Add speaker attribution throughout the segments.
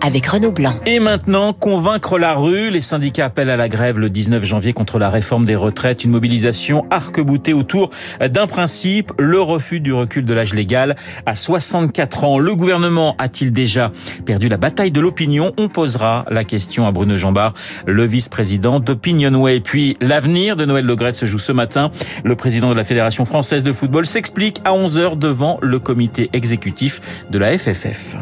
Speaker 1: avec Renaud Blanc.
Speaker 2: Et maintenant, convaincre la rue. Les syndicats appellent à la grève le 19 janvier contre la réforme des retraites. Une mobilisation arc-boutée autour d'un principe, le refus du recul de l'âge légal à 64 ans. Le gouvernement a-t-il déjà perdu la bataille de l'opinion? On posera la question à Bruno Jambard, le vice-président d'Opinionway. Puis, l'avenir de Noël Legrette se joue ce matin. Le président de la Fédération française de football s'explique à 11h devant le comité exécutif de la FFF.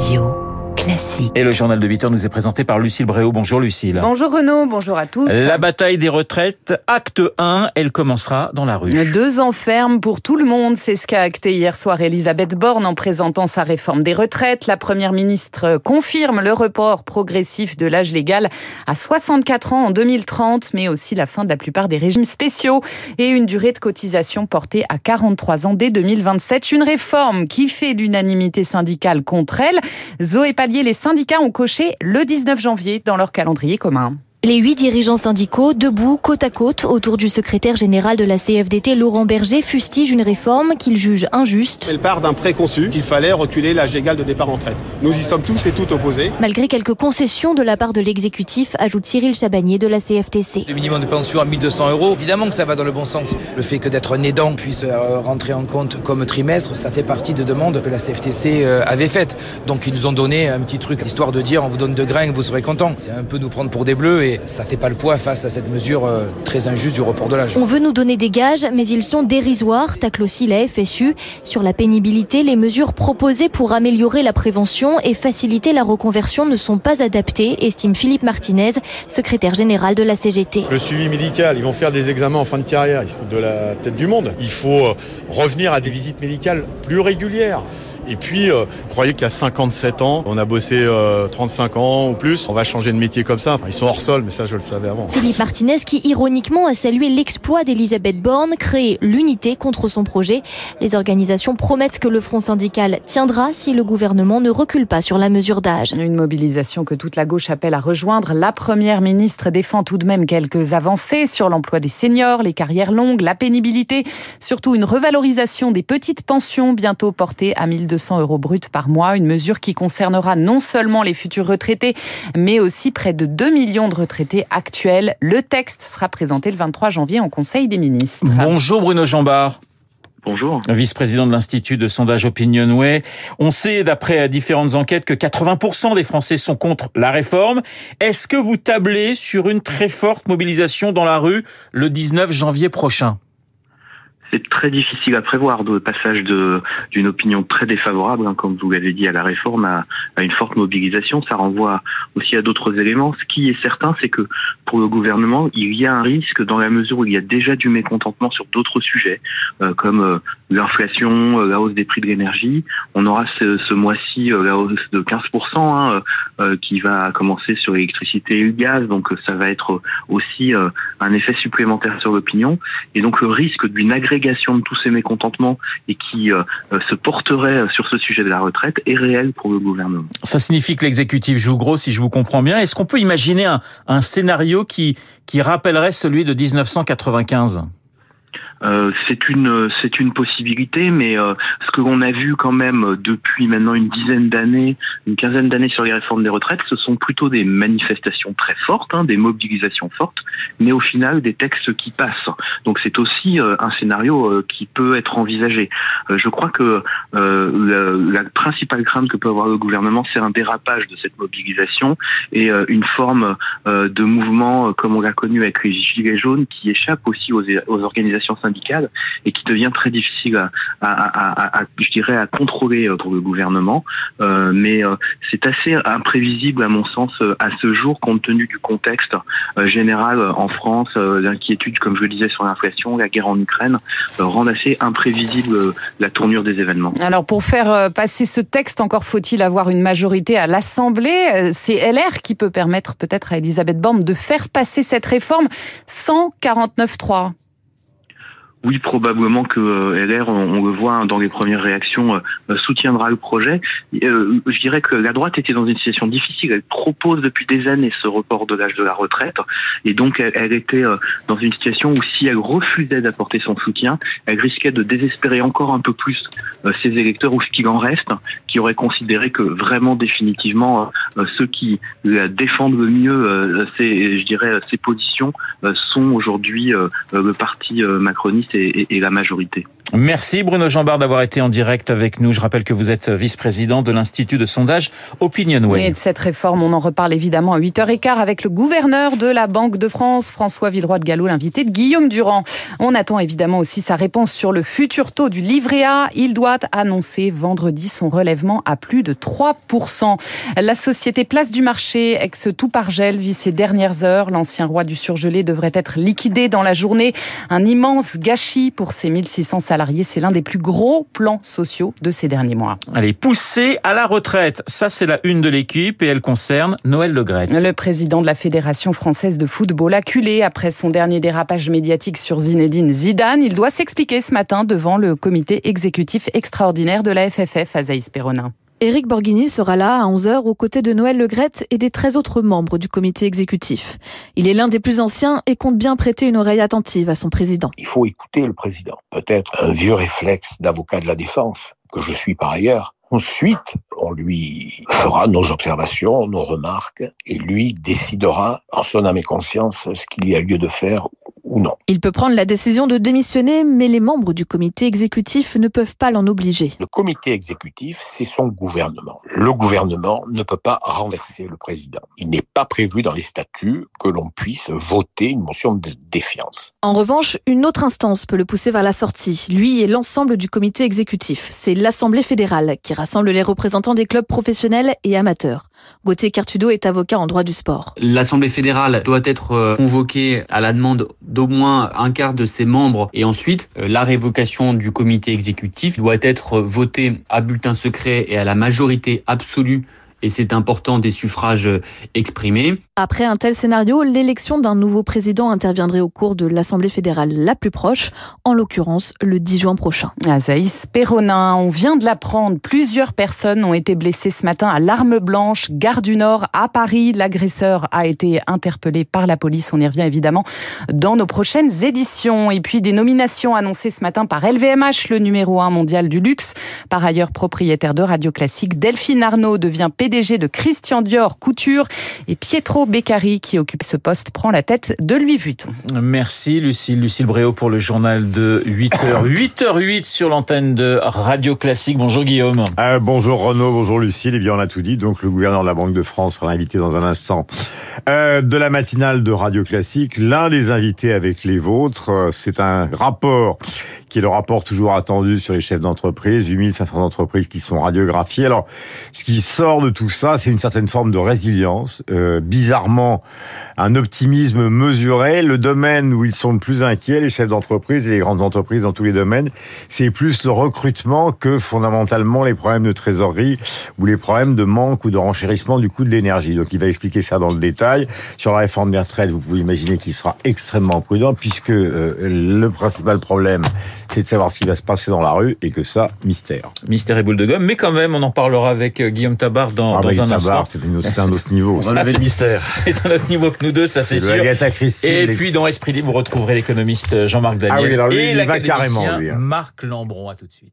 Speaker 1: Radio. Classique.
Speaker 2: Et le journal de 8 heures nous est présenté par Lucille Bréau. Bonjour Lucille.
Speaker 3: Bonjour Renaud, bonjour à tous.
Speaker 2: La bataille des retraites, acte 1, elle commencera dans la rue.
Speaker 3: Deux ans ferme pour tout le monde, c'est ce qu'a acté hier soir Elisabeth Borne en présentant sa réforme des retraites. La première ministre confirme le report progressif de l'âge légal à 64 ans en 2030, mais aussi la fin de la plupart des régimes spéciaux et une durée de cotisation portée à 43 ans dès 2027. Une réforme qui fait l'unanimité syndicale contre elle. Zoé les syndicats ont coché le 19 janvier dans leur calendrier commun.
Speaker 4: Les huit dirigeants syndicaux, debout, côte à côte, autour du secrétaire général de la CFDT, Laurent Berger, fustigent une réforme qu'ils jugent injuste.
Speaker 5: Elle part d'un préconçu qu'il fallait reculer l'âge égal de départ en retraite. Nous y sommes tous et toutes opposés.
Speaker 4: Malgré quelques concessions de la part de l'exécutif, ajoute Cyril Chabagnier de la CFTC.
Speaker 6: Le minimum de pension à 1200 euros, évidemment que ça va dans le bon sens. Le fait que d'être un aidant puisse euh, rentrer en compte comme trimestre, ça fait partie de demandes que la CFTC euh, avait faites. Donc ils nous ont donné un petit truc, histoire de dire on vous donne de grains, vous serez content. C'est un peu nous prendre pour des bleus et ça fait pas le poids face à cette mesure euh, très injuste du report de l'âge.
Speaker 4: On veut nous donner des gages, mais ils sont dérisoires, tacle aussi la FSU. Sur la pénibilité, les mesures proposées pour améliorer la prévention et faciliter la reconversion ne sont pas adaptées, estime Philippe Martinez, secrétaire général de la CGT.
Speaker 7: Le suivi médical, ils vont faire des examens en fin de carrière, ils se foutent de la tête du monde. Il faut euh, revenir à des visites médicales plus régulières. Et puis, euh, vous croyez qu'à 57 ans, on a bossé euh, 35 ans ou plus, on va changer de métier comme ça Ils sont hors sol, mais ça, je le savais avant.
Speaker 4: Philippe Martinez, qui ironiquement a salué l'exploit d'Elisabeth Borne, créer l'unité contre son projet. Les organisations promettent que le front syndical tiendra si le gouvernement ne recule pas sur la mesure d'âge.
Speaker 3: Une mobilisation que toute la gauche appelle à rejoindre. La première ministre défend tout de même quelques avancées sur l'emploi des seniors, les carrières longues, la pénibilité, surtout une revalorisation des petites pensions bientôt portée à 1200 euros bruts par mois, une mesure qui concernera non seulement les futurs retraités, mais aussi près de 2 millions de retraités actuels. Le texte sera présenté le 23 janvier en Conseil des ministres.
Speaker 2: Bonjour Bruno Jambard.
Speaker 8: Bonjour.
Speaker 2: Vice-président de l'Institut de sondage Opinionway. On sait, d'après différentes enquêtes, que 80% des Français sont contre la réforme. Est-ce que vous tablez sur une très forte mobilisation dans la rue le 19 janvier prochain?
Speaker 8: C'est très difficile à prévoir de passage de d'une opinion très défavorable, hein, comme vous l'avez dit, à la réforme, à, à, une forte mobilisation. Ça renvoie aussi à d'autres éléments. Ce qui est certain, c'est que pour le gouvernement, il y a un risque dans la mesure où il y a déjà du mécontentement sur d'autres sujets, euh, comme euh, l'inflation, euh, la hausse des prix de l'énergie. On aura ce, ce mois-ci la hausse de 15% hein, qui va commencer sur l'électricité et le gaz, donc ça va être aussi un effet supplémentaire sur l'opinion. Et donc le risque d'une agrégation de tous ces mécontentements et qui euh, se porterait sur ce sujet de la retraite est réel pour le gouvernement.
Speaker 2: Ça signifie que l'exécutif joue gros, si je vous comprends bien. Est-ce qu'on peut imaginer un, scénario qui rappellerait celui de 1995
Speaker 8: euh, c'est une c'est une possibilité, mais euh, ce que l'on a vu quand même depuis maintenant une dizaine d'années, une quinzaine d'années sur les réformes des retraites, ce sont plutôt des manifestations très fortes, hein, des mobilisations fortes, mais au final des textes qui passent. Donc c'est aussi euh, un scénario qui peut être envisagé. je crois que la, la, principale crainte que peut avoir le gouvernement, c'est un dérapage de cette mobilisation et une forme de mouvement comme on l'a connu avec les gilets jaunes qui échappe aussi aux, aux organisations syndicales et qui devient très difficile à, je dirais, à contrôler pour le gouvernement. Euh, mais euh, c'est assez imprévisible à mon sens à ce jour, compte tenu du contexte euh, général en France, l'inquiétude, comme je le disais, sur l'inflation, la guerre en Ukraine, rendent assez imprévisible la tournure des événements.
Speaker 3: Alors pour faire passer ce texte, encore faut-il avoir une majorité à l'Assemblée. C'est LR qui peut permettre peut-être à Elisabeth Borne de faire passer cette réforme sans 49-3.
Speaker 8: Oui, probablement que euh, LR, on, le voit hein, dans les premières réactions, euh, soutiendra le projet. Euh, je dirais que la droite était dans une situation difficile. Elle propose depuis des années ce report de l'âge de la retraite, et donc elle, elle était dans une situation où si elle refusait d'apporter son soutien, elle risquait de désespérer encore un peu plus ses électeurs ou ce qu'il en reste, qui auraient considéré que vraiment définitivement ceux qui défendent le mieux, ces, je dirais, ces positions sont aujourd'hui le parti macroniste et, la majorité.
Speaker 2: Merci Bruno Jambard d'avoir été en direct avec nous. Je rappelle que vous êtes vice-président de l'Institut de sondage Opinionway.
Speaker 3: Et de cette réforme, on en reparle évidemment à 8h15 avec le gouverneur de la Banque de France, François Villeroy de Gallo, l'invité de Guillaume Durand. On attend évidemment aussi sa réponse sur le futur taux du livret A. Il doit annoncer vendredi son relèvement à plus de 3%. La société Place du Marché, ex Toupargel, vit ses dernières heures. L'ancien roi du surgelé devrait être liquidé dans la journée. Un immense gâchis pour ses 1600 salariés c'est l'un des plus gros plans sociaux de ces derniers mois.
Speaker 2: Allez, pousser à la retraite. Ça, c'est la une de l'équipe et elle concerne Noël Le Gret.
Speaker 3: Le président de la Fédération française de football acculé après son dernier dérapage médiatique sur Zinedine Zidane. Il doit s'expliquer ce matin devant le comité exécutif extraordinaire de la FFF à Zaïs.
Speaker 9: Éric Borghini sera là à 11h aux côtés de Noël Legrette et des 13 autres membres du comité exécutif. Il est l'un des plus anciens et compte bien prêter une oreille attentive à son président.
Speaker 10: Il faut écouter le président. Peut-être un vieux réflexe d'avocat de la défense, que je suis par ailleurs. Ensuite, on lui fera nos observations, nos remarques, et lui décidera en son âme et conscience ce qu'il y a lieu de faire non.
Speaker 9: Il peut prendre la décision de démissionner, mais les membres du comité exécutif ne peuvent pas l'en obliger.
Speaker 10: Le comité exécutif, c'est son gouvernement. Le gouvernement ne peut pas renverser le président. Il n'est pas prévu dans les statuts que l'on puisse voter une motion de défiance.
Speaker 9: En revanche, une autre instance peut le pousser vers la sortie, lui et l'ensemble du comité exécutif. C'est l'Assemblée fédérale qui rassemble les représentants des clubs professionnels et amateurs. Gauthier Cartudo est avocat en droit du sport.
Speaker 11: L'Assemblée fédérale doit être euh, convoquée à la demande d'au moins un quart de ses membres. Et ensuite euh, la révocation du comité exécutif doit être votée à bulletin secret et à la majorité absolue et c'est important des suffrages exprimés.
Speaker 9: Après un tel scénario, l'élection d'un nouveau président interviendrait au cours de l'Assemblée fédérale la plus proche, en l'occurrence le 10 juin prochain.
Speaker 3: Azaïs Perronin, on vient de l'apprendre, plusieurs personnes ont été blessées ce matin à l'arme blanche, gare du Nord, à Paris. L'agresseur a été interpellé par la police, on y revient évidemment dans nos prochaines éditions. Et puis des nominations annoncées ce matin par LVMH, le numéro 1 mondial du luxe. Par ailleurs propriétaire de Radio Classique, Delphine Arnaud devient PDG de Christian Dior Couture et Pietro Beccari qui occupe ce poste prend la tête de Louis Vuitton.
Speaker 2: Merci Lucille, Lucille Bréau pour le journal de 8h. 8h08 sur l'antenne de Radio Classique. Bonjour Guillaume.
Speaker 12: Euh, bonjour Renaud, bonjour Lucille. Eh bien on a tout dit, donc le gouverneur de la Banque de France sera invité dans un instant euh, de la matinale de Radio Classique. L'un des invités avec les vôtres, euh, c'est un rapport qui est le rapport toujours attendu sur les chefs d'entreprise, 8500 entreprises qui sont radiographiées. Alors, ce qui sort de tout ça, c'est une certaine forme de résilience, euh, bizarrement un optimisme mesuré. Le domaine où ils sont le plus inquiets, les chefs d'entreprise et les grandes entreprises dans tous les domaines, c'est plus le recrutement que fondamentalement les problèmes de trésorerie ou les problèmes de manque ou de renchérissement du coût de l'énergie. Donc il va expliquer ça dans le détail. Sur la réforme des retraites, vous pouvez imaginer qu'il sera extrêmement prudent puisque euh, le principal problème, c'est de savoir ce qui va se passer dans la rue et que ça, mystère.
Speaker 2: Mystère et boule de gomme, mais quand même, on en parlera avec euh, Guillaume Tabar dans,
Speaker 12: ah,
Speaker 2: dans un instant.
Speaker 12: C'est un autre niveau.
Speaker 2: on avait le mystère. C'est un autre niveau que nous deux, ça c'est sûr. et puis dans Esprit Libre, vous retrouverez l'économiste Jean-Marc Daniel
Speaker 12: ah oui, alors lui,
Speaker 2: et
Speaker 12: il va carrément, lui,
Speaker 2: hein. Marc Lambron. À tout de suite.